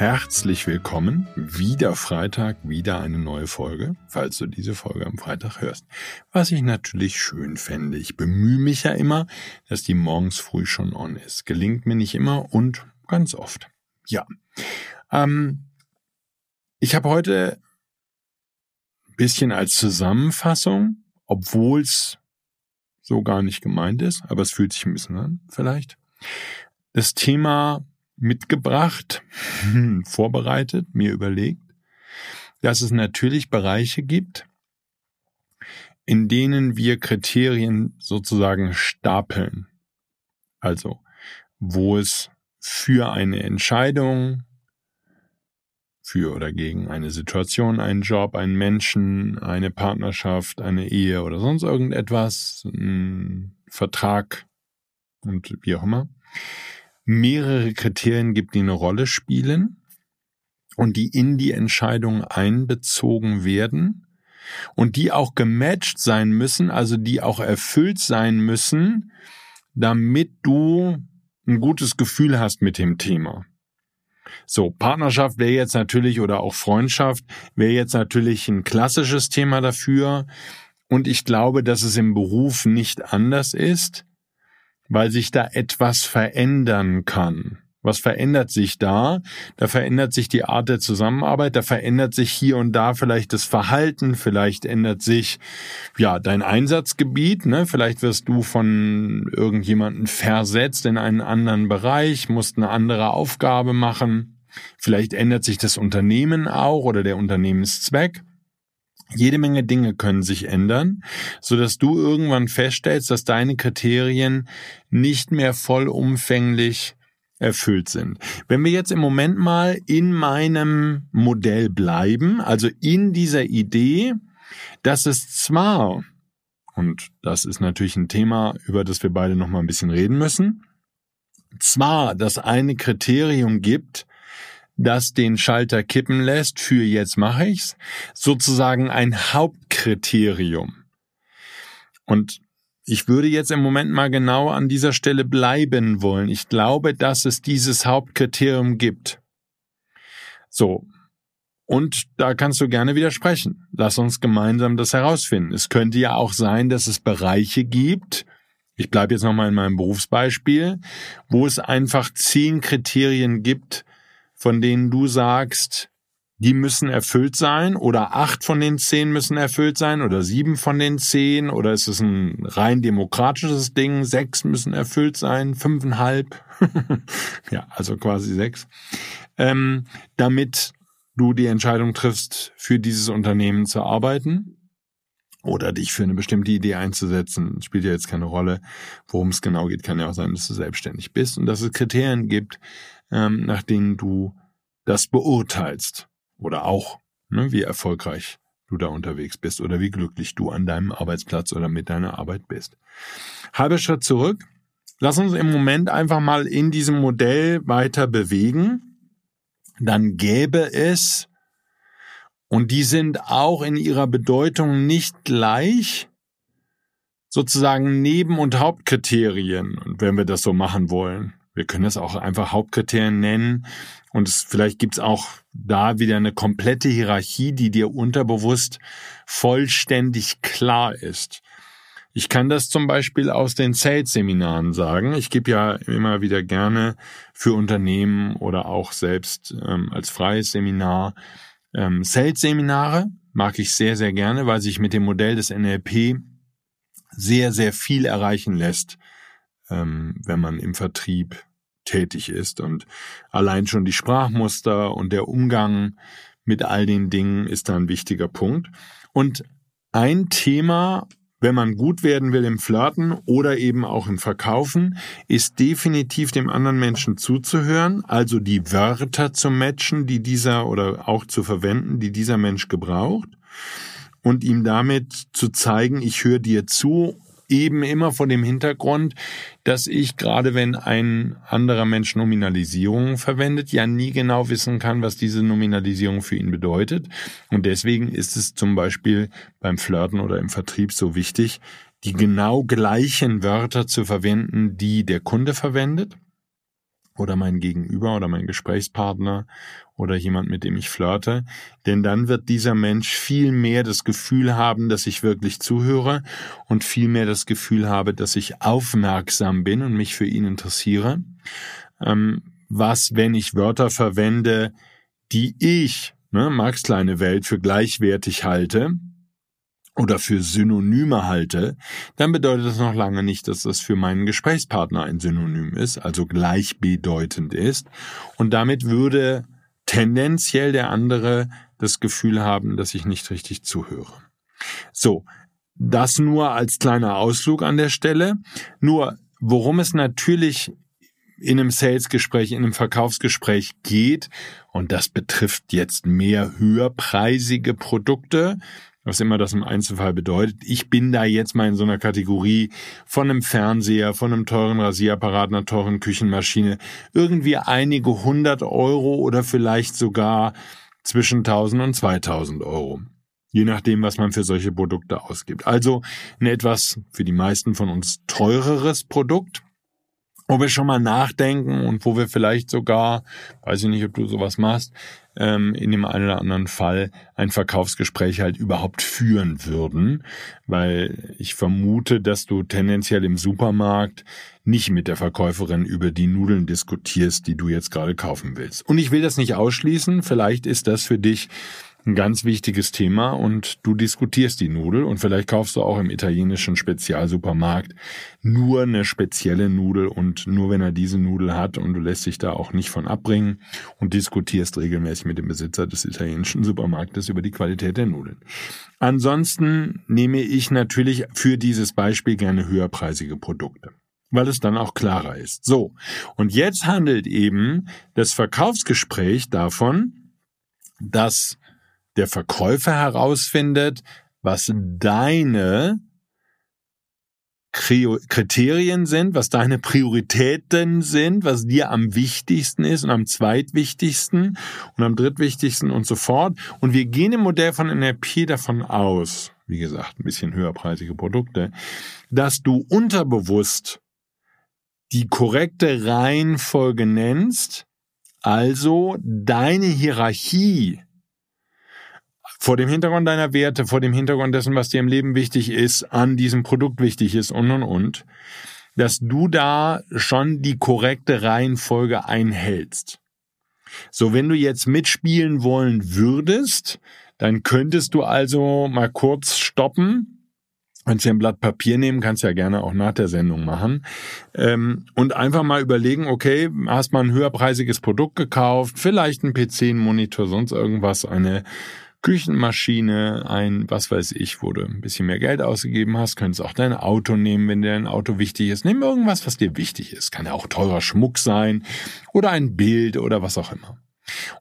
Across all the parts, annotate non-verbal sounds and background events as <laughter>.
Herzlich willkommen. Wieder Freitag, wieder eine neue Folge, falls du diese Folge am Freitag hörst. Was ich natürlich schön fände. Ich bemühe mich ja immer, dass die morgens früh schon on ist. Gelingt mir nicht immer und ganz oft. Ja. Ähm, ich habe heute ein bisschen als Zusammenfassung, obwohl es so gar nicht gemeint ist, aber es fühlt sich ein bisschen an, vielleicht. Das Thema mitgebracht, <laughs> vorbereitet, mir überlegt, dass es natürlich Bereiche gibt, in denen wir Kriterien sozusagen stapeln. Also, wo es für eine Entscheidung, für oder gegen eine Situation, einen Job, einen Menschen, eine Partnerschaft, eine Ehe oder sonst irgendetwas, einen Vertrag und wie auch immer, mehrere Kriterien gibt, die eine Rolle spielen und die in die Entscheidung einbezogen werden und die auch gematcht sein müssen, also die auch erfüllt sein müssen, damit du ein gutes Gefühl hast mit dem Thema. So, Partnerschaft wäre jetzt natürlich oder auch Freundschaft wäre jetzt natürlich ein klassisches Thema dafür. Und ich glaube, dass es im Beruf nicht anders ist weil sich da etwas verändern kann. Was verändert sich da? Da verändert sich die Art der Zusammenarbeit, da verändert sich hier und da vielleicht das Verhalten, vielleicht ändert sich ja dein Einsatzgebiet, ne? Vielleicht wirst du von irgendjemanden versetzt in einen anderen Bereich, musst eine andere Aufgabe machen. Vielleicht ändert sich das Unternehmen auch oder der Unternehmenszweck. Jede Menge Dinge können sich ändern, so dass du irgendwann feststellst, dass deine Kriterien nicht mehr vollumfänglich erfüllt sind. Wenn wir jetzt im Moment mal in meinem Modell bleiben, also in dieser Idee, dass es zwar, und das ist natürlich ein Thema, über das wir beide noch mal ein bisschen reden müssen, zwar das eine Kriterium gibt, das den Schalter kippen lässt für jetzt mache ich's, sozusagen ein Hauptkriterium. Und ich würde jetzt im Moment mal genau an dieser Stelle bleiben wollen. Ich glaube, dass es dieses Hauptkriterium gibt. So. Und da kannst du gerne widersprechen. Lass uns gemeinsam das herausfinden. Es könnte ja auch sein, dass es Bereiche gibt, ich bleibe jetzt nochmal in meinem Berufsbeispiel, wo es einfach zehn Kriterien gibt, von denen du sagst, die müssen erfüllt sein oder acht von den zehn müssen erfüllt sein oder sieben von den zehn oder ist es ein rein demokratisches Ding, sechs müssen erfüllt sein, fünfeinhalb, <laughs> ja, also quasi sechs, ähm, damit du die Entscheidung triffst, für dieses Unternehmen zu arbeiten oder dich für eine bestimmte Idee einzusetzen, spielt ja jetzt keine Rolle, worum es genau geht, kann ja auch sein, dass du selbstständig bist und dass es Kriterien gibt, ähm, nach denen du das beurteilst oder auch, ne, wie erfolgreich du da unterwegs bist oder wie glücklich du an deinem Arbeitsplatz oder mit deiner Arbeit bist. Halber Schritt zurück. Lass uns im Moment einfach mal in diesem Modell weiter bewegen. Dann gäbe es, und die sind auch in ihrer Bedeutung nicht gleich, sozusagen Neben- und Hauptkriterien, wenn wir das so machen wollen. Wir können das auch einfach Hauptkriterien nennen. Und es, vielleicht gibt's auch da wieder eine komplette Hierarchie, die dir unterbewusst vollständig klar ist. Ich kann das zum Beispiel aus den Sales-Seminaren sagen. Ich gebe ja immer wieder gerne für Unternehmen oder auch selbst ähm, als freies Seminar ähm, Sales-Seminare. mag ich sehr, sehr gerne, weil sich mit dem Modell des NLP sehr, sehr viel erreichen lässt, ähm, wenn man im Vertrieb tätig ist. Und allein schon die Sprachmuster und der Umgang mit all den Dingen ist da ein wichtiger Punkt. Und ein Thema, wenn man gut werden will im Flirten oder eben auch im Verkaufen, ist definitiv dem anderen Menschen zuzuhören, also die Wörter zu matchen, die dieser oder auch zu verwenden, die dieser Mensch gebraucht und ihm damit zu zeigen, ich höre dir zu eben immer vor dem Hintergrund, dass ich gerade wenn ein anderer Mensch Nominalisierungen verwendet, ja nie genau wissen kann, was diese Nominalisierung für ihn bedeutet. Und deswegen ist es zum Beispiel beim Flirten oder im Vertrieb so wichtig, die genau gleichen Wörter zu verwenden, die der Kunde verwendet oder mein Gegenüber oder mein Gesprächspartner oder jemand, mit dem ich flirte, denn dann wird dieser Mensch viel mehr das Gefühl haben, dass ich wirklich zuhöre und viel mehr das Gefühl habe, dass ich aufmerksam bin und mich für ihn interessiere. Ähm, was, wenn ich Wörter verwende, die ich, ne, Max kleine Welt, für gleichwertig halte, oder für Synonyme halte, dann bedeutet das noch lange nicht, dass das für meinen Gesprächspartner ein Synonym ist, also gleichbedeutend ist. Und damit würde tendenziell der andere das Gefühl haben, dass ich nicht richtig zuhöre. So, das nur als kleiner Ausflug an der Stelle. Nur, worum es natürlich in einem Salesgespräch, in einem Verkaufsgespräch geht, und das betrifft jetzt mehr höherpreisige Produkte, was immer das im Einzelfall bedeutet. Ich bin da jetzt mal in so einer Kategorie von einem Fernseher, von einem teuren Rasierapparat, einer teuren Küchenmaschine, irgendwie einige hundert Euro oder vielleicht sogar zwischen 1000 und 2000 Euro. Je nachdem, was man für solche Produkte ausgibt. Also ein etwas für die meisten von uns teureres Produkt wo wir schon mal nachdenken und wo wir vielleicht sogar, weiß ich nicht, ob du sowas machst, ähm, in dem einen oder anderen Fall ein Verkaufsgespräch halt überhaupt führen würden, weil ich vermute, dass du tendenziell im Supermarkt nicht mit der Verkäuferin über die Nudeln diskutierst, die du jetzt gerade kaufen willst. Und ich will das nicht ausschließen, vielleicht ist das für dich ein ganz wichtiges Thema und du diskutierst die Nudel und vielleicht kaufst du auch im italienischen Spezialsupermarkt nur eine spezielle Nudel und nur wenn er diese Nudel hat und du lässt dich da auch nicht von abbringen und diskutierst regelmäßig mit dem Besitzer des italienischen Supermarktes über die Qualität der Nudeln. Ansonsten nehme ich natürlich für dieses Beispiel gerne höherpreisige Produkte weil es dann auch klarer ist. So, und jetzt handelt eben das Verkaufsgespräch davon, dass der Verkäufer herausfindet, was deine Kriterien sind, was deine Prioritäten sind, was dir am wichtigsten ist und am zweitwichtigsten und am drittwichtigsten und so fort. Und wir gehen im Modell von NRP davon aus, wie gesagt, ein bisschen höherpreisige Produkte, dass du unterbewusst die korrekte Reihenfolge nennst, also deine Hierarchie vor dem Hintergrund deiner Werte, vor dem Hintergrund dessen, was dir im Leben wichtig ist, an diesem Produkt wichtig ist und und und, dass du da schon die korrekte Reihenfolge einhältst. So, wenn du jetzt mitspielen wollen würdest, dann könntest du also mal kurz stoppen, kannst dir ein Blatt Papier nehmen, kannst ja gerne auch nach der Sendung machen ähm, und einfach mal überlegen, okay, hast mal ein höherpreisiges Produkt gekauft, vielleicht ein PC, ein Monitor, sonst irgendwas, eine Küchenmaschine, ein, was weiß ich, wo du ein bisschen mehr Geld ausgegeben hast, könntest auch dein Auto nehmen, wenn dir ein Auto wichtig ist. Nimm irgendwas, was dir wichtig ist. Kann ja auch teurer Schmuck sein oder ein Bild oder was auch immer.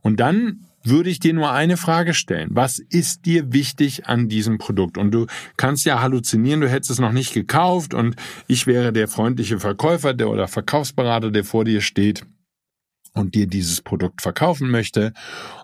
Und dann würde ich dir nur eine Frage stellen. Was ist dir wichtig an diesem Produkt? Und du kannst ja halluzinieren, du hättest es noch nicht gekauft und ich wäre der freundliche Verkäufer der oder Verkaufsberater, der vor dir steht und dir dieses Produkt verkaufen möchte.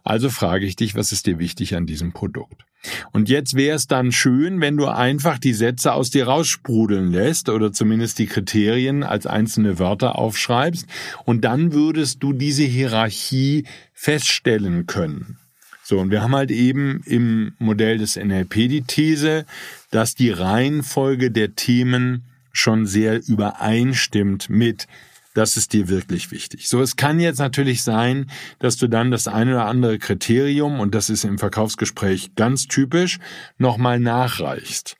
Also frage ich dich, was ist dir wichtig an diesem Produkt? Und jetzt wäre es dann schön, wenn du einfach die Sätze aus dir raussprudeln lässt oder zumindest die Kriterien als einzelne Wörter aufschreibst und dann würdest du diese Hierarchie feststellen können. So, und wir haben halt eben im Modell des NLP die These, dass die Reihenfolge der Themen schon sehr übereinstimmt mit Das ist dir wirklich wichtig. So, es kann jetzt natürlich sein, dass du dann das eine oder andere Kriterium, und das ist im Verkaufsgespräch ganz typisch, nochmal nachreichst.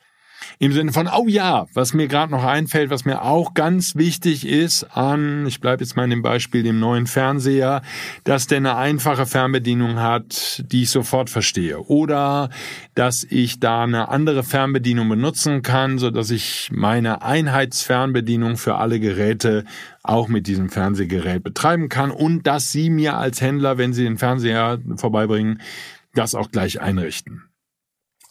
Im Sinne von, oh ja, was mir gerade noch einfällt, was mir auch ganz wichtig ist an, ich bleibe jetzt mal in dem Beispiel, dem neuen Fernseher, dass der eine einfache Fernbedienung hat, die ich sofort verstehe. Oder dass ich da eine andere Fernbedienung benutzen kann, so dass ich meine Einheitsfernbedienung für alle Geräte auch mit diesem Fernsehgerät betreiben kann und dass Sie mir als Händler, wenn Sie den Fernseher vorbeibringen, das auch gleich einrichten.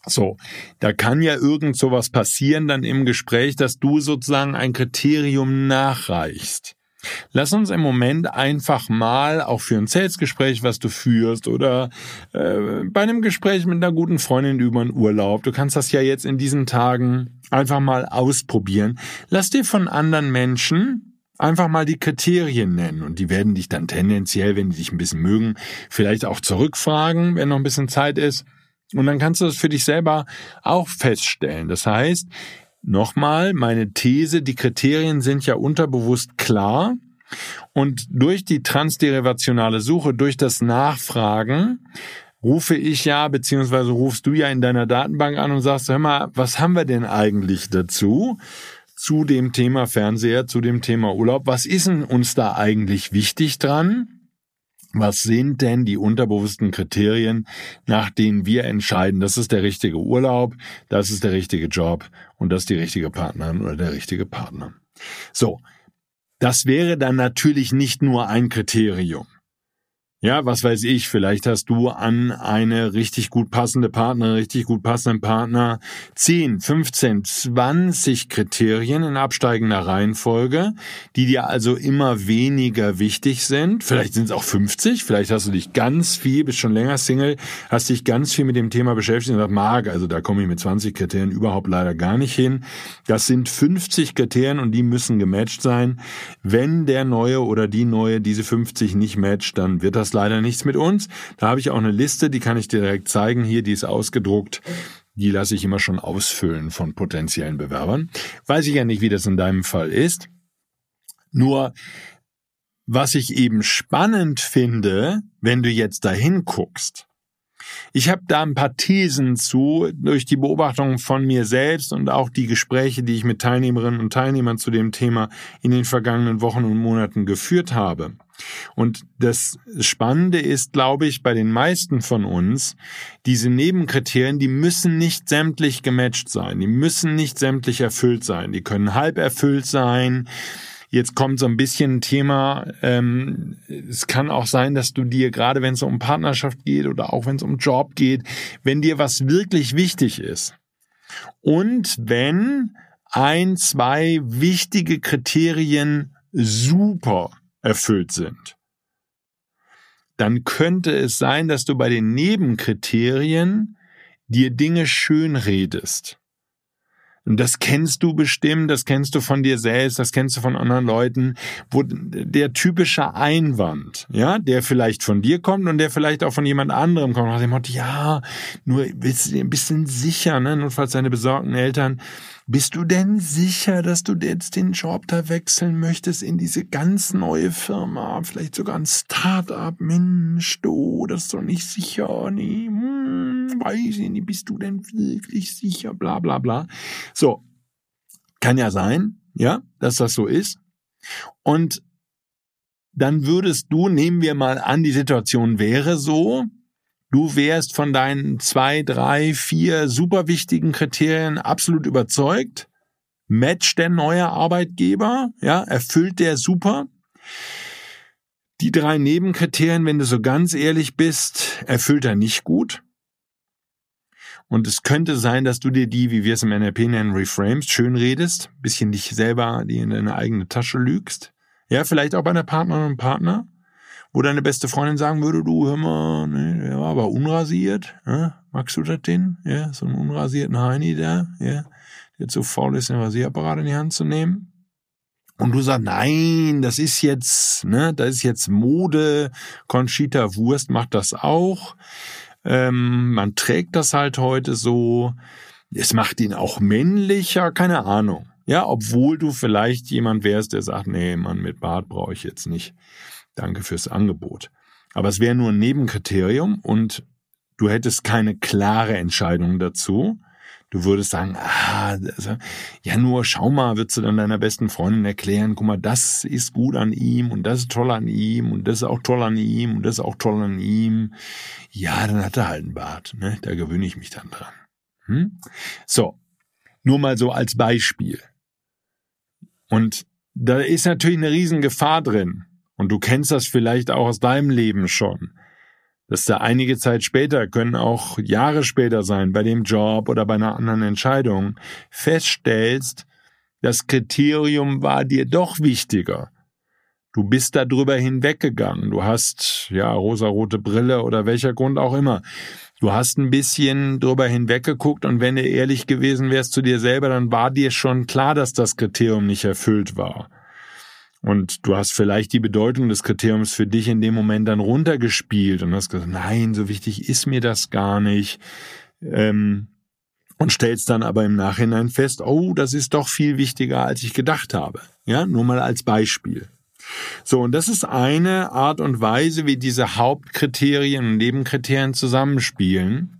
So, da kann ja irgend sowas passieren dann im Gespräch, dass du sozusagen ein Kriterium nachreichst. Lass uns im Moment einfach mal, auch für ein Sales-Gespräch, was du führst, oder äh, bei einem Gespräch mit einer guten Freundin über einen Urlaub, du kannst das ja jetzt in diesen Tagen einfach mal ausprobieren. Lass dir von anderen Menschen einfach mal die Kriterien nennen und die werden dich dann tendenziell, wenn die dich ein bisschen mögen, vielleicht auch zurückfragen, wenn noch ein bisschen Zeit ist. Und dann kannst du das für dich selber auch feststellen. Das heißt, nochmal, meine These, die Kriterien sind ja unterbewusst klar. Und durch die transderivationale Suche, durch das Nachfragen, rufe ich ja, beziehungsweise rufst du ja in deiner Datenbank an und sagst, hör mal, was haben wir denn eigentlich dazu? Zu dem Thema Fernseher, zu dem Thema Urlaub. Was ist denn uns da eigentlich wichtig dran? Was sind denn die unterbewussten Kriterien, nach denen wir entscheiden, das ist der richtige Urlaub, das ist der richtige Job und das ist die richtige Partnerin oder der richtige Partner? So. Das wäre dann natürlich nicht nur ein Kriterium. Ja, was weiß ich, vielleicht hast du an eine richtig gut passende Partnerin, richtig gut passenden Partner 10, 15, 20 Kriterien in absteigender Reihenfolge, die dir also immer weniger wichtig sind. Vielleicht sind es auch 50, vielleicht hast du dich ganz viel, bist schon länger Single, hast dich ganz viel mit dem Thema beschäftigt und gesagt, mag, also da komme ich mit 20 Kriterien überhaupt leider gar nicht hin. Das sind 50 Kriterien und die müssen gematcht sein. Wenn der Neue oder die Neue diese 50 nicht matcht, dann wird das leider nichts mit uns. Da habe ich auch eine Liste, die kann ich dir direkt zeigen. Hier, die ist ausgedruckt. Die lasse ich immer schon ausfüllen von potenziellen Bewerbern. Weiß ich ja nicht, wie das in deinem Fall ist. Nur, was ich eben spannend finde, wenn du jetzt dahin guckst, ich habe da ein paar Thesen zu, durch die Beobachtung von mir selbst und auch die Gespräche, die ich mit Teilnehmerinnen und Teilnehmern zu dem Thema in den vergangenen Wochen und Monaten geführt habe. Und das Spannende ist, glaube ich, bei den meisten von uns, diese Nebenkriterien, die müssen nicht sämtlich gematcht sein, die müssen nicht sämtlich erfüllt sein, die können halb erfüllt sein. Jetzt kommt so ein bisschen ein Thema, ähm, es kann auch sein, dass du dir, gerade wenn es um Partnerschaft geht oder auch wenn es um Job geht, wenn dir was wirklich wichtig ist und wenn ein, zwei wichtige Kriterien super erfüllt sind, dann könnte es sein, dass du bei den Nebenkriterien dir Dinge schön redest. Und das kennst du bestimmt, das kennst du von dir selbst, das kennst du von anderen Leuten, wo der typische Einwand, ja, der vielleicht von dir kommt und der vielleicht auch von jemand anderem kommt, nach dem Motto, ja, nur bist du ein bisschen sicher, ne, notfalls deine besorgten Eltern, bist du denn sicher, dass du jetzt den Job da wechseln möchtest in diese ganz neue Firma? Vielleicht sogar ein Start-up? Mensch, du, das ist doch nicht sicher. Nee, hm, weiß ich nicht, bist du denn wirklich sicher? Bla, bla, bla. So. Kann ja sein, ja, dass das so ist. Und dann würdest du, nehmen wir mal an, die Situation wäre so, Du wärst von deinen zwei, drei, vier super wichtigen Kriterien absolut überzeugt. Match der neue Arbeitgeber, ja, erfüllt der super. Die drei Nebenkriterien, wenn du so ganz ehrlich bist, erfüllt er nicht gut. Und es könnte sein, dass du dir die, wie wir es im NLP nennen, reframest, schön redest, bisschen dich selber die in deine eigene Tasche lügst. Ja, vielleicht auch bei einer Partnerin und Partner wo deine beste Freundin sagen würde, du, hör mal, ne, der war aber unrasiert, ne? magst du das denn? Ja, so einen unrasierten Heini da, ja, der zu faul ist, den Rasierapparat in die Hand zu nehmen. Und du sagst, nein, das ist jetzt, ne, das ist jetzt Mode. Conchita Wurst macht das auch. Ähm, man trägt das halt heute so. Es macht ihn auch männlicher, keine Ahnung. Ja, obwohl du vielleicht jemand wärst, der sagt, nee, Mann, mit Bart brauche ich jetzt nicht. Danke fürs Angebot. Aber es wäre nur ein Nebenkriterium und du hättest keine klare Entscheidung dazu. Du würdest sagen, ah, ja nur schau mal, würdest du dann deiner besten Freundin erklären, guck mal, das ist gut an ihm und das ist toll an ihm und das ist auch toll an ihm und das ist auch toll an ihm. Ja, dann hat er halt einen Bart, ne? Da gewöhne ich mich dann dran. Hm? So, nur mal so als Beispiel. Und da ist natürlich eine Riesengefahr drin. Und du kennst das vielleicht auch aus deinem Leben schon. Dass da einige Zeit später, können auch Jahre später sein, bei dem Job oder bei einer anderen Entscheidung, feststellst, das Kriterium war dir doch wichtiger. Du bist darüber hinweggegangen. Du hast, ja, rosarote Brille oder welcher Grund auch immer. Du hast ein bisschen drüber hinweggeguckt und wenn du ehrlich gewesen wärst zu dir selber, dann war dir schon klar, dass das Kriterium nicht erfüllt war. Und du hast vielleicht die Bedeutung des Kriteriums für dich in dem Moment dann runtergespielt und hast gesagt, nein, so wichtig ist mir das gar nicht. Ähm, und stellst dann aber im Nachhinein fest, oh, das ist doch viel wichtiger, als ich gedacht habe. Ja, nur mal als Beispiel. So, und das ist eine Art und Weise, wie diese Hauptkriterien und Nebenkriterien zusammenspielen.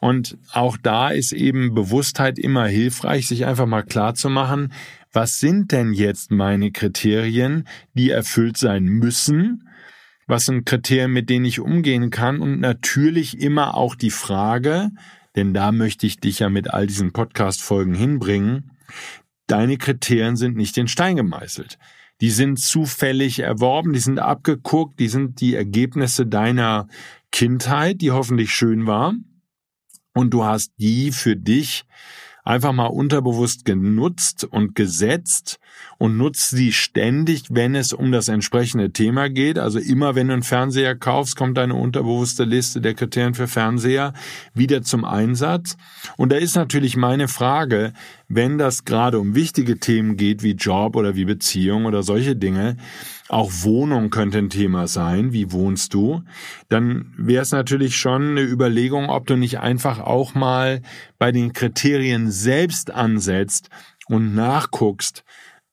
Und auch da ist eben Bewusstheit immer hilfreich, sich einfach mal klar zu machen, was sind denn jetzt meine Kriterien, die erfüllt sein müssen? Was sind Kriterien, mit denen ich umgehen kann? Und natürlich immer auch die Frage, denn da möchte ich dich ja mit all diesen Podcast-Folgen hinbringen, deine Kriterien sind nicht in Stein gemeißelt die sind zufällig erworben, die sind abgeguckt, die sind die Ergebnisse deiner Kindheit, die hoffentlich schön war. Und du hast die für dich einfach mal unterbewusst genutzt und gesetzt und nutzt sie ständig, wenn es um das entsprechende Thema geht. Also immer wenn du einen Fernseher kaufst, kommt deine unterbewusste Liste der Kriterien für Fernseher wieder zum Einsatz. Und da ist natürlich meine Frage, wenn das gerade um wichtige Themen geht, wie Job oder wie Beziehung oder solche Dinge, auch Wohnung könnte ein Thema sein, wie wohnst du, dann wäre es natürlich schon eine Überlegung, ob du nicht einfach auch mal bei den Kriterien selbst ansetzt und nachguckst,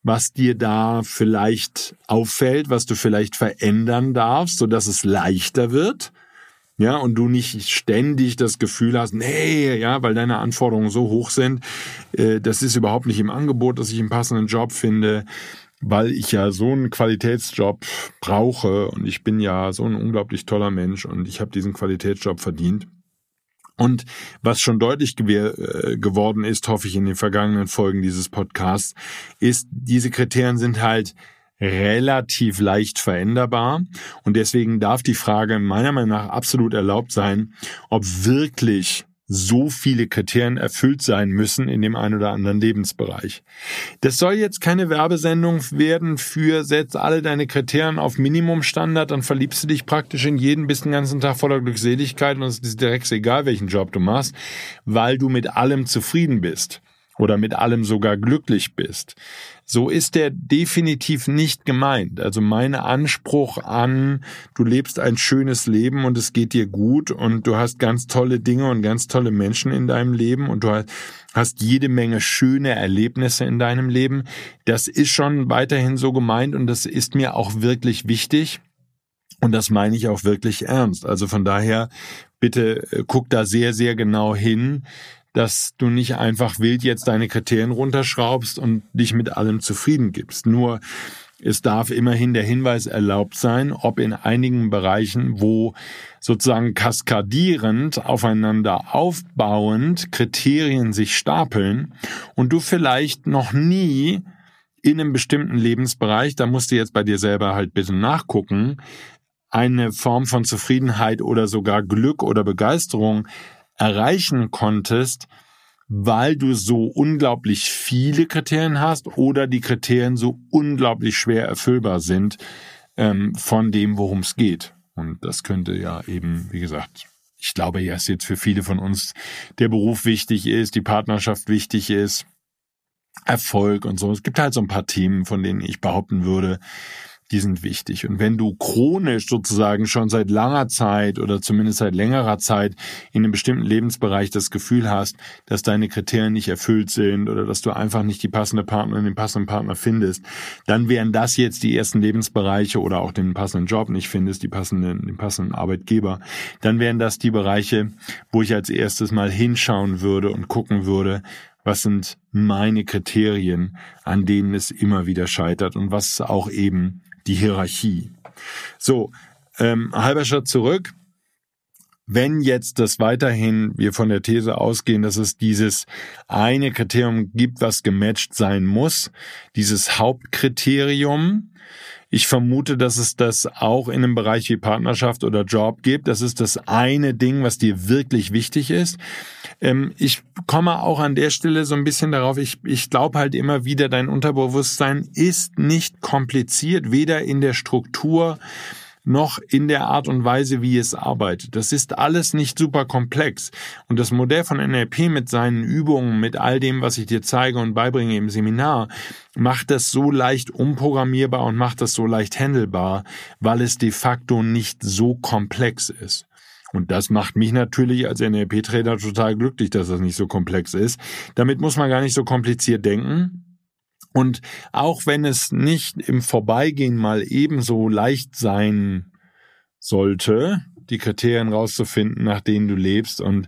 was dir da vielleicht auffällt, was du vielleicht verändern darfst, so dass es leichter wird. Ja, und du nicht ständig das Gefühl hast, nee, ja, weil deine Anforderungen so hoch sind, äh, das ist überhaupt nicht im Angebot, dass ich einen passenden Job finde weil ich ja so einen Qualitätsjob brauche und ich bin ja so ein unglaublich toller Mensch und ich habe diesen Qualitätsjob verdient. Und was schon deutlich äh, geworden ist, hoffe ich in den vergangenen Folgen dieses Podcasts, ist, diese Kriterien sind halt relativ leicht veränderbar. Und deswegen darf die Frage meiner Meinung nach absolut erlaubt sein, ob wirklich so viele Kriterien erfüllt sein müssen in dem einen oder anderen Lebensbereich. Das soll jetzt keine Werbesendung werden für setz alle deine Kriterien auf Minimumstandard, dann verliebst du dich praktisch in jeden, bist den ganzen Tag voller Glückseligkeit und es ist direkt egal, welchen Job du machst, weil du mit allem zufrieden bist oder mit allem sogar glücklich bist. So ist der definitiv nicht gemeint. Also mein Anspruch an, du lebst ein schönes Leben und es geht dir gut und du hast ganz tolle Dinge und ganz tolle Menschen in deinem Leben und du hast jede Menge schöne Erlebnisse in deinem Leben. Das ist schon weiterhin so gemeint und das ist mir auch wirklich wichtig. Und das meine ich auch wirklich ernst. Also von daher, bitte äh, guck da sehr, sehr genau hin, dass du nicht einfach wild jetzt deine Kriterien runterschraubst und dich mit allem zufrieden gibst. Nur es darf immerhin der Hinweis erlaubt sein, ob in einigen Bereichen, wo sozusagen kaskadierend aufeinander aufbauend Kriterien sich stapeln und du vielleicht noch nie in einem bestimmten Lebensbereich, da musst du jetzt bei dir selber halt bitte nachgucken, eine Form von Zufriedenheit oder sogar Glück oder Begeisterung erreichen konntest, weil du so unglaublich viele Kriterien hast oder die Kriterien so unglaublich schwer erfüllbar sind ähm, von dem, worum es geht. Und das könnte ja eben, wie gesagt, ich glaube, ja, ist jetzt für viele von uns der Beruf wichtig ist, die Partnerschaft wichtig ist, Erfolg und so. Es gibt halt so ein paar Themen, von denen ich behaupten würde, die sind wichtig. Und wenn du chronisch sozusagen schon seit langer Zeit oder zumindest seit längerer Zeit in einem bestimmten Lebensbereich das Gefühl hast, dass deine Kriterien nicht erfüllt sind oder dass du einfach nicht die passende Partnerin, den passenden Partner findest, dann wären das jetzt die ersten Lebensbereiche oder auch den passenden Job nicht findest, die passenden, den passenden Arbeitgeber, dann wären das die Bereiche, wo ich als erstes mal hinschauen würde und gucken würde, was sind meine Kriterien, an denen es immer wieder scheitert und was auch eben die Hierarchie. So, ähm, halber Schritt zurück. Wenn jetzt das weiterhin wir von der These ausgehen, dass es dieses eine Kriterium gibt, was gematcht sein muss, dieses Hauptkriterium, ich vermute, dass es das auch in einem Bereich wie Partnerschaft oder Job gibt. Das ist das eine Ding, was dir wirklich wichtig ist. Ähm, ich komme auch an der Stelle so ein bisschen darauf, ich, ich glaube halt immer wieder, dein Unterbewusstsein ist nicht kompliziert, weder in der Struktur noch in der Art und Weise, wie es arbeitet. Das ist alles nicht super komplex. Und das Modell von NLP mit seinen Übungen, mit all dem, was ich dir zeige und beibringe im Seminar, macht das so leicht umprogrammierbar und macht das so leicht handelbar, weil es de facto nicht so komplex ist. Und das macht mich natürlich als NLP-Trainer total glücklich, dass das nicht so komplex ist. Damit muss man gar nicht so kompliziert denken. Und auch wenn es nicht im Vorbeigehen mal ebenso leicht sein sollte, die Kriterien rauszufinden, nach denen du lebst und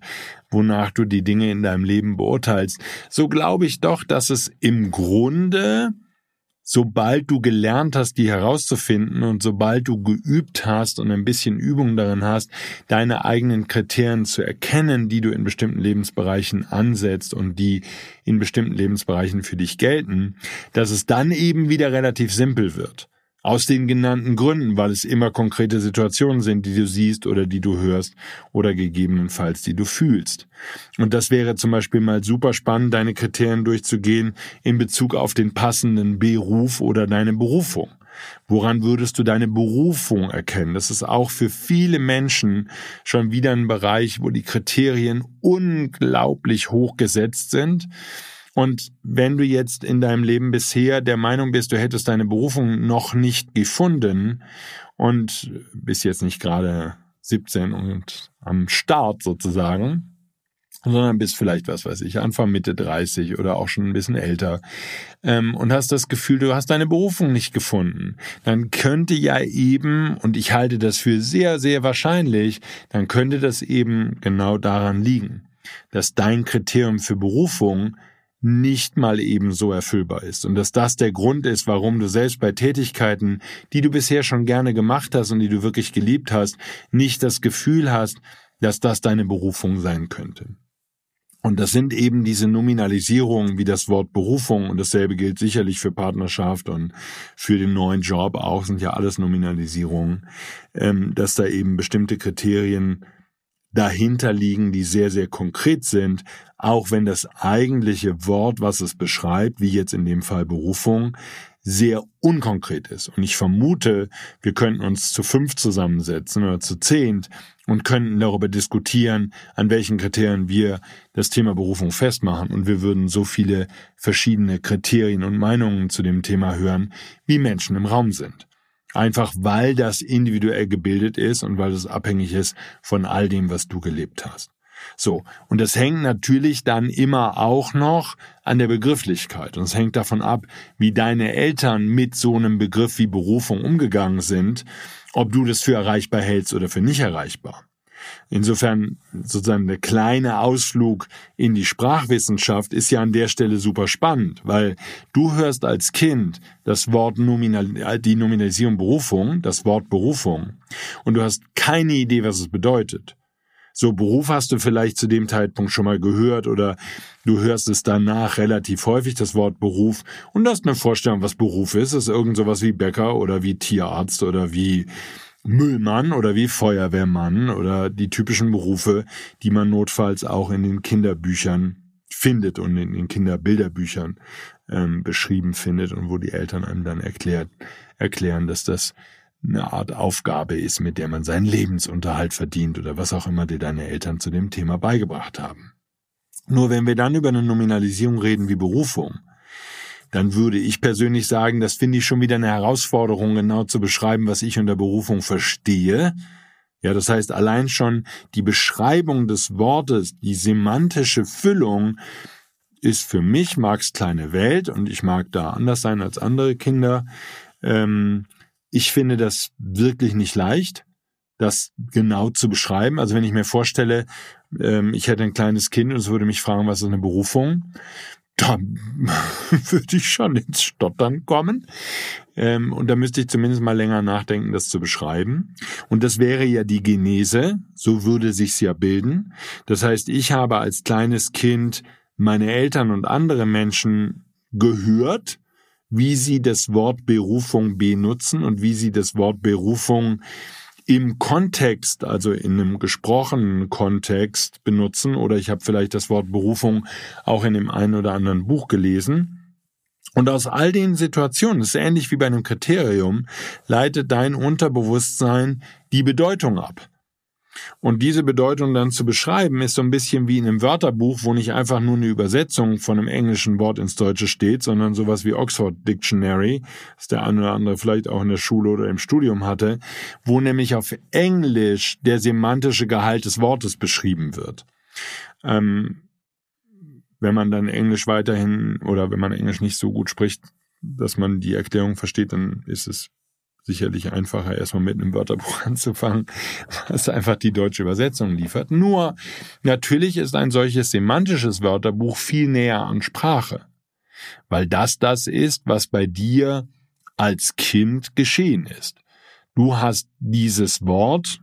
wonach du die Dinge in deinem Leben beurteilst, so glaube ich doch, dass es im Grunde sobald du gelernt hast, die herauszufinden und sobald du geübt hast und ein bisschen Übung darin hast, deine eigenen Kriterien zu erkennen, die du in bestimmten Lebensbereichen ansetzt und die in bestimmten Lebensbereichen für dich gelten, dass es dann eben wieder relativ simpel wird. Aus den genannten Gründen, weil es immer konkrete Situationen sind, die du siehst oder die du hörst oder gegebenenfalls die du fühlst. Und das wäre zum Beispiel mal super spannend, deine Kriterien durchzugehen in Bezug auf den passenden Beruf oder deine Berufung. Woran würdest du deine Berufung erkennen? Das ist auch für viele Menschen schon wieder ein Bereich, wo die Kriterien unglaublich hoch gesetzt sind und wenn du jetzt in deinem Leben bisher der Meinung bist, du hättest deine Berufung noch nicht gefunden und bist jetzt nicht gerade 17 und am Start sozusagen, sondern bist vielleicht, was weiß ich, Anfang Mitte 30 oder auch schon ein bisschen älter ähm, und hast das Gefühl, du hast deine Berufung nicht gefunden, dann könnte ja eben, und ich halte das für sehr, sehr wahrscheinlich, dann könnte das eben genau daran liegen, dass dein Kriterium für Berufung nicht mal eben so erfüllbar ist und dass das der Grund ist, warum du selbst bei Tätigkeiten, die du bisher schon gerne gemacht hast und die du wirklich geliebt hast, nicht das Gefühl hast, dass das deine Berufung sein könnte. Und das sind eben diese Nominalisierungen wie das Wort Berufung und dasselbe gilt sicherlich für Partnerschaft und für den neuen Job auch, sind ja alles Nominalisierungen, ähm, dass da eben bestimmte Kriterien dahinter liegen, die sehr, sehr konkret sind, auch wenn das eigentliche Wort, was es beschreibt, wie jetzt in dem Fall Berufung, sehr unkonkret ist. Und ich vermute, wir könnten uns zu fünf zusammensetzen oder zu zehnt und könnten darüber diskutieren, an welchen Kriterien wir das Thema Berufung festmachen. Und wir würden so viele verschiedene Kriterien und Meinungen zu dem Thema hören, wie Menschen im Raum sind. Einfach weil das individuell gebildet ist und weil es abhängig ist von all dem, was du gelebt hast. So, und das hängt natürlich dann immer auch noch an der Begrifflichkeit. Und es hängt davon ab, wie deine Eltern mit so einem Begriff wie Berufung umgegangen sind, ob du das für erreichbar hältst oder für nicht erreichbar. Insofern sozusagen der kleine Ausflug in die Sprachwissenschaft ist ja an der Stelle super spannend, weil du hörst als Kind das Wort Nominal, die Nominalisierung Berufung, das Wort Berufung, und du hast keine Idee, was es bedeutet. So Beruf hast du vielleicht zu dem Zeitpunkt schon mal gehört oder du hörst es danach relativ häufig, das Wort Beruf, und hast eine Vorstellung, was Beruf ist. Es ist irgend sowas wie Bäcker oder wie Tierarzt oder wie Müllmann oder wie Feuerwehrmann oder die typischen Berufe, die man notfalls auch in den Kinderbüchern findet und in den Kinderbilderbüchern ähm, beschrieben findet und wo die Eltern einem dann erklärt, erklären, dass das eine Art Aufgabe ist, mit der man seinen Lebensunterhalt verdient oder was auch immer dir deine Eltern zu dem Thema beigebracht haben. Nur wenn wir dann über eine Nominalisierung reden wie Berufung, dann würde ich persönlich sagen, das finde ich schon wieder eine Herausforderung, genau zu beschreiben, was ich unter Berufung verstehe. Ja, das heißt, allein schon die Beschreibung des Wortes, die semantische Füllung ist für mich Marx kleine Welt und ich mag da anders sein als andere Kinder. Ähm, ich finde das wirklich nicht leicht, das genau zu beschreiben. Also wenn ich mir vorstelle, ähm, ich hätte ein kleines Kind und es würde mich fragen, was ist eine Berufung, dann <laughs> würde ich schon ins Stottern kommen. Ähm, und da müsste ich zumindest mal länger nachdenken, das zu beschreiben. Und das wäre ja die Genese, so würde sich's ja bilden. Das heißt, ich habe als kleines Kind meine Eltern und andere Menschen gehört, wie sie das Wort Berufung benutzen und wie sie das Wort Berufung im Kontext, also in einem gesprochenen Kontext benutzen oder ich habe vielleicht das Wort Berufung auch in dem einen oder anderen Buch gelesen. Und aus all den Situationen, das ist ähnlich wie bei einem Kriterium, leitet dein Unterbewusstsein die Bedeutung ab. Und diese Bedeutung dann zu beschreiben, ist so ein bisschen wie in einem Wörterbuch, wo nicht einfach nur eine Übersetzung von einem englischen Wort ins Deutsche steht, sondern sowas wie Oxford Dictionary, das der eine oder andere vielleicht auch in der Schule oder im Studium hatte, wo nämlich auf Englisch der semantische Gehalt des Wortes beschrieben wird. Ähm, wenn man dann Englisch weiterhin oder wenn man Englisch nicht so gut spricht, dass man die Erklärung versteht, dann ist es sicherlich einfacher, erstmal mit einem Wörterbuch <laughs> anzufangen, was einfach die deutsche Übersetzung liefert. Nur natürlich ist ein solches semantisches Wörterbuch viel näher an Sprache, weil das das ist, was bei dir als Kind geschehen ist. Du hast dieses Wort,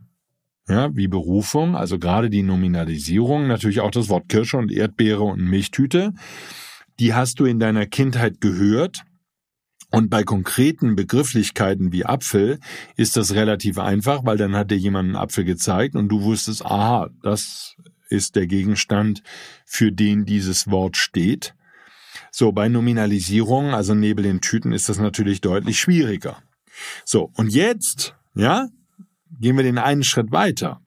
ja, wie Berufung, also gerade die Nominalisierung, natürlich auch das Wort Kirsche und Erdbeere und Milchtüte, die hast du in deiner Kindheit gehört und bei konkreten Begrifflichkeiten wie Apfel ist das relativ einfach, weil dann hat dir jemand einen Apfel gezeigt und du wusstest, aha, das ist der Gegenstand, für den dieses Wort steht. So, bei Nominalisierung, also Nebel in Tüten, ist das natürlich deutlich schwieriger. So, und jetzt, ja, gehen wir den einen Schritt weiter.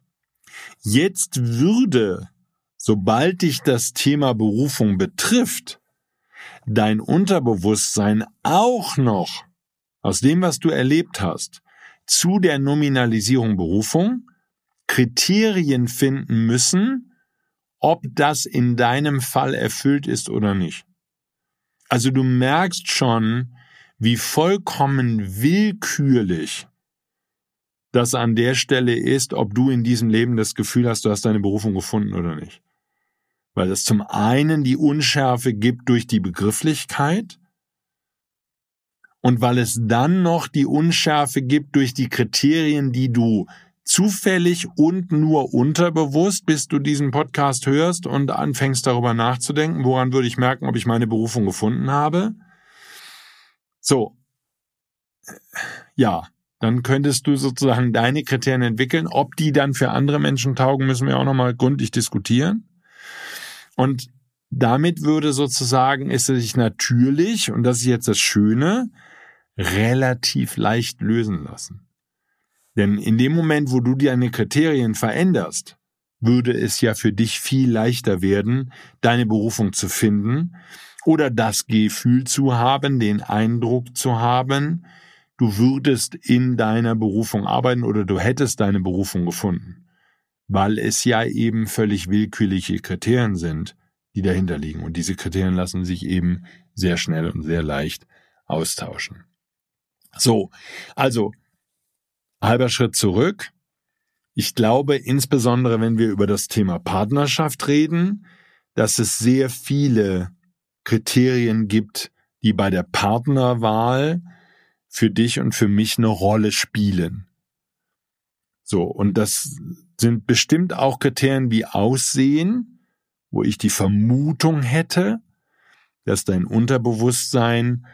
Jetzt würde, sobald dich das Thema Berufung betrifft, dein Unterbewusstsein auch noch aus dem, was du erlebt hast, zu der Nominalisierung Berufung Kriterien finden müssen, ob das in deinem Fall erfüllt ist oder nicht. Also du merkst schon, wie vollkommen willkürlich das an der Stelle ist, ob du in diesem Leben das Gefühl hast, du hast deine Berufung gefunden oder nicht weil es zum einen die Unschärfe gibt durch die Begrifflichkeit und weil es dann noch die Unschärfe gibt durch die Kriterien, die du zufällig und nur unterbewusst, bis du diesen Podcast hörst und anfängst darüber nachzudenken, woran würde ich merken, ob ich meine Berufung gefunden habe. So, ja, dann könntest du sozusagen deine Kriterien entwickeln. Ob die dann für andere Menschen taugen, müssen wir auch nochmal gründlich diskutieren. Und damit würde sozusagen es sich natürlich, und das ist jetzt das Schöne, relativ leicht lösen lassen. Denn in dem Moment, wo du deine Kriterien veränderst, würde es ja für dich viel leichter werden, deine Berufung zu finden oder das Gefühl zu haben, den Eindruck zu haben, du würdest in deiner Berufung arbeiten oder du hättest deine Berufung gefunden weil es ja eben völlig willkürliche Kriterien sind, die dahinter liegen. Und diese Kriterien lassen sich eben sehr schnell und sehr leicht austauschen. So, also halber Schritt zurück. Ich glaube insbesondere, wenn wir über das Thema Partnerschaft reden, dass es sehr viele Kriterien gibt, die bei der Partnerwahl für dich und für mich eine Rolle spielen. So, und das sind bestimmt auch Kriterien wie Aussehen, wo ich die Vermutung hätte, dass dein Unterbewusstsein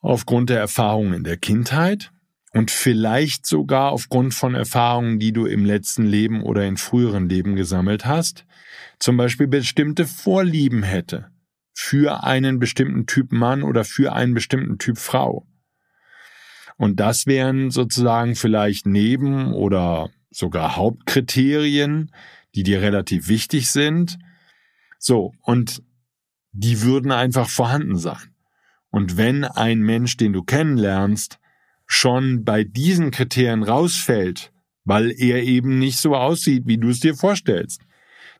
aufgrund der Erfahrungen in der Kindheit und vielleicht sogar aufgrund von Erfahrungen, die du im letzten Leben oder in früheren Leben gesammelt hast, zum Beispiel bestimmte Vorlieben hätte für einen bestimmten Typ Mann oder für einen bestimmten Typ Frau. Und das wären sozusagen vielleicht neben oder sogar Hauptkriterien, die dir relativ wichtig sind. So, und die würden einfach vorhanden sein. Und wenn ein Mensch, den du kennenlernst, schon bei diesen Kriterien rausfällt, weil er eben nicht so aussieht, wie du es dir vorstellst,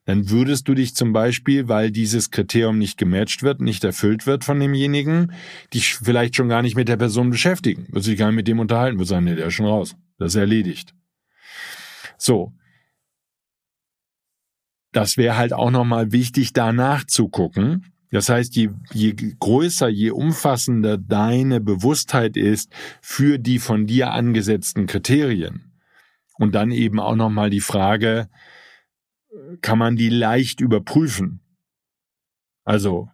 dann würdest du dich zum Beispiel, weil dieses Kriterium nicht gematcht wird, nicht erfüllt wird von demjenigen, dich vielleicht schon gar nicht mit der Person beschäftigen, würdest dich gar nicht mit dem unterhalten, würdest sagen, nee, der ist schon raus, das ist erledigt. So. Das wäre halt auch nochmal wichtig, da nachzugucken. Das heißt, je, je größer, je umfassender deine Bewusstheit ist für die von dir angesetzten Kriterien. Und dann eben auch nochmal die Frage, kann man die leicht überprüfen. Also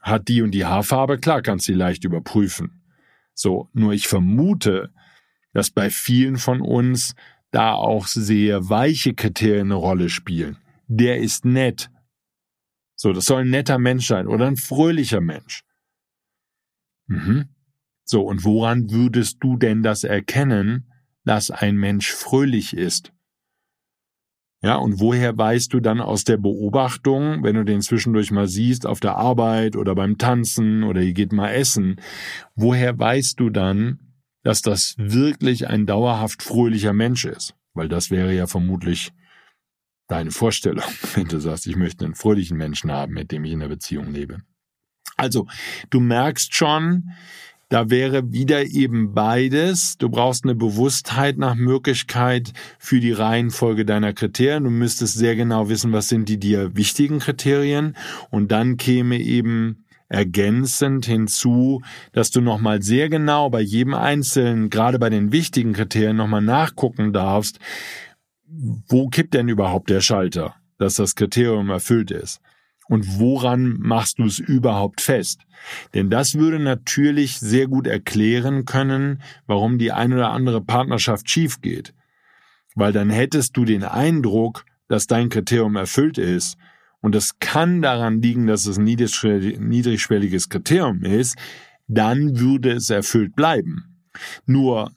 hat die und die Haarfarbe, klar kannst du die leicht überprüfen. So, nur ich vermute, dass bei vielen von uns da auch sehr weiche Kriterien eine Rolle spielen. Der ist nett. So, das soll ein netter Mensch sein oder ein fröhlicher Mensch. Mhm. So, und woran würdest du denn das erkennen, dass ein Mensch fröhlich ist? Ja, und woher weißt du dann aus der Beobachtung, wenn du den zwischendurch mal siehst, auf der Arbeit oder beim Tanzen oder ihr geht mal essen, woher weißt du dann, dass das wirklich ein dauerhaft fröhlicher Mensch ist? Weil das wäre ja vermutlich deine Vorstellung, <laughs> wenn du sagst, ich möchte einen fröhlichen Menschen haben, mit dem ich in einer Beziehung lebe. Also, du merkst schon, da wäre wieder eben beides. Du brauchst eine Bewusstheit nach Möglichkeit für die Reihenfolge deiner Kriterien. Du müsstest sehr genau wissen, was sind die dir wichtigen Kriterien. Und dann käme eben ergänzend hinzu, dass du nochmal sehr genau bei jedem einzelnen, gerade bei den wichtigen Kriterien nochmal nachgucken darfst, wo kippt denn überhaupt der Schalter, dass das Kriterium erfüllt ist? Und woran machst du es überhaupt fest? Denn das würde natürlich sehr gut erklären können, warum die ein oder andere Partnerschaft schief geht. Weil dann hättest du den Eindruck, dass dein Kriterium erfüllt ist. Und es kann daran liegen, dass es ein niedrigschwelliges Kriterium ist. Dann würde es erfüllt bleiben. Nur,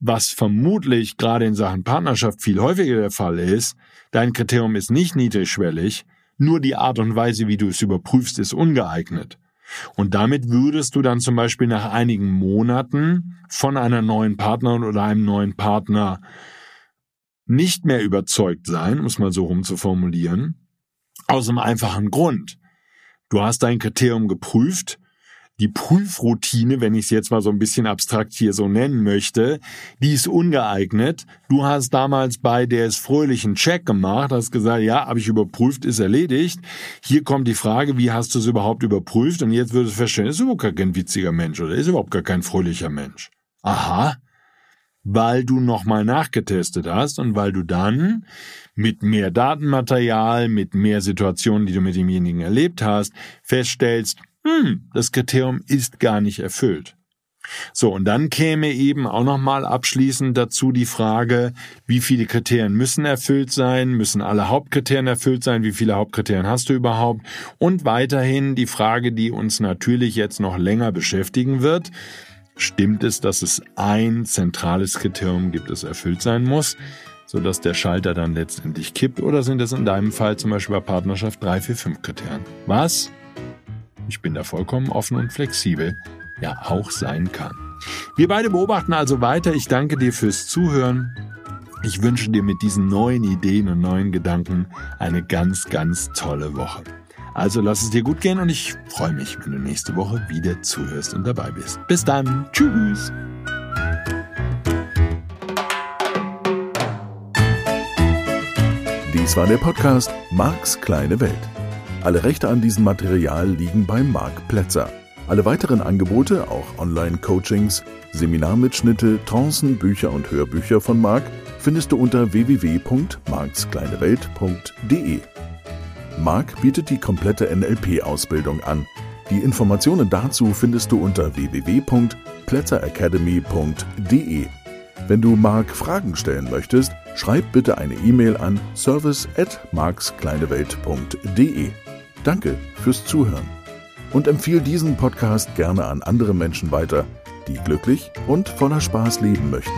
was vermutlich gerade in Sachen Partnerschaft viel häufiger der Fall ist, dein Kriterium ist nicht niedrigschwellig, nur die Art und Weise, wie du es überprüfst, ist ungeeignet. Und damit würdest du dann zum Beispiel nach einigen Monaten von einer neuen Partnerin oder einem neuen Partner nicht mehr überzeugt sein, um es mal so rum zu formulieren, aus einem einfachen Grund. Du hast dein Kriterium geprüft, die Prüfroutine, wenn ich es jetzt mal so ein bisschen abstrakt hier so nennen möchte, die ist ungeeignet. Du hast damals bei der es fröhlichen Check gemacht, hast gesagt, ja, habe ich überprüft, ist erledigt. Hier kommt die Frage, wie hast du es überhaupt überprüft? Und jetzt würdest du feststellen, ist überhaupt gar kein witziger Mensch oder ist überhaupt gar kein fröhlicher Mensch. Aha. Weil du nochmal nachgetestet hast und weil du dann mit mehr Datenmaterial, mit mehr Situationen, die du mit demjenigen erlebt hast, feststellst, hm, das Kriterium ist gar nicht erfüllt. So, und dann käme eben auch nochmal abschließend dazu die Frage, wie viele Kriterien müssen erfüllt sein, müssen alle Hauptkriterien erfüllt sein, wie viele Hauptkriterien hast du überhaupt? Und weiterhin die Frage, die uns natürlich jetzt noch länger beschäftigen wird, stimmt es, dass es ein zentrales Kriterium gibt, das erfüllt sein muss, sodass der Schalter dann letztendlich kippt, oder sind es in deinem Fall zum Beispiel bei Partnerschaft drei, vier, fünf Kriterien? Was ich bin da vollkommen offen und flexibel, ja auch sein kann. Wir beide beobachten also weiter. Ich danke dir fürs Zuhören. Ich wünsche dir mit diesen neuen Ideen und neuen Gedanken eine ganz, ganz tolle Woche. Also lass es dir gut gehen und ich freue mich, wenn du nächste Woche wieder zuhörst und dabei bist. Bis dann. Tschüss. Dies war der Podcast Marks kleine Welt. Alle Rechte an diesem Material liegen bei Marc Plätzer. Alle weiteren Angebote, auch Online-Coachings, Seminarmitschnitte, Trancen, Bücher und Hörbücher von Marc findest du unter www.markskleinewelt.de. Marc bietet die komplette NLP-Ausbildung an. Die Informationen dazu findest du unter www.plätzeracademy.de. Wenn du Marc Fragen stellen möchtest, schreib bitte eine E-Mail an service at markskleinewelt.de. Danke fürs Zuhören und empfehle diesen Podcast gerne an andere Menschen weiter, die glücklich und voller Spaß leben möchten.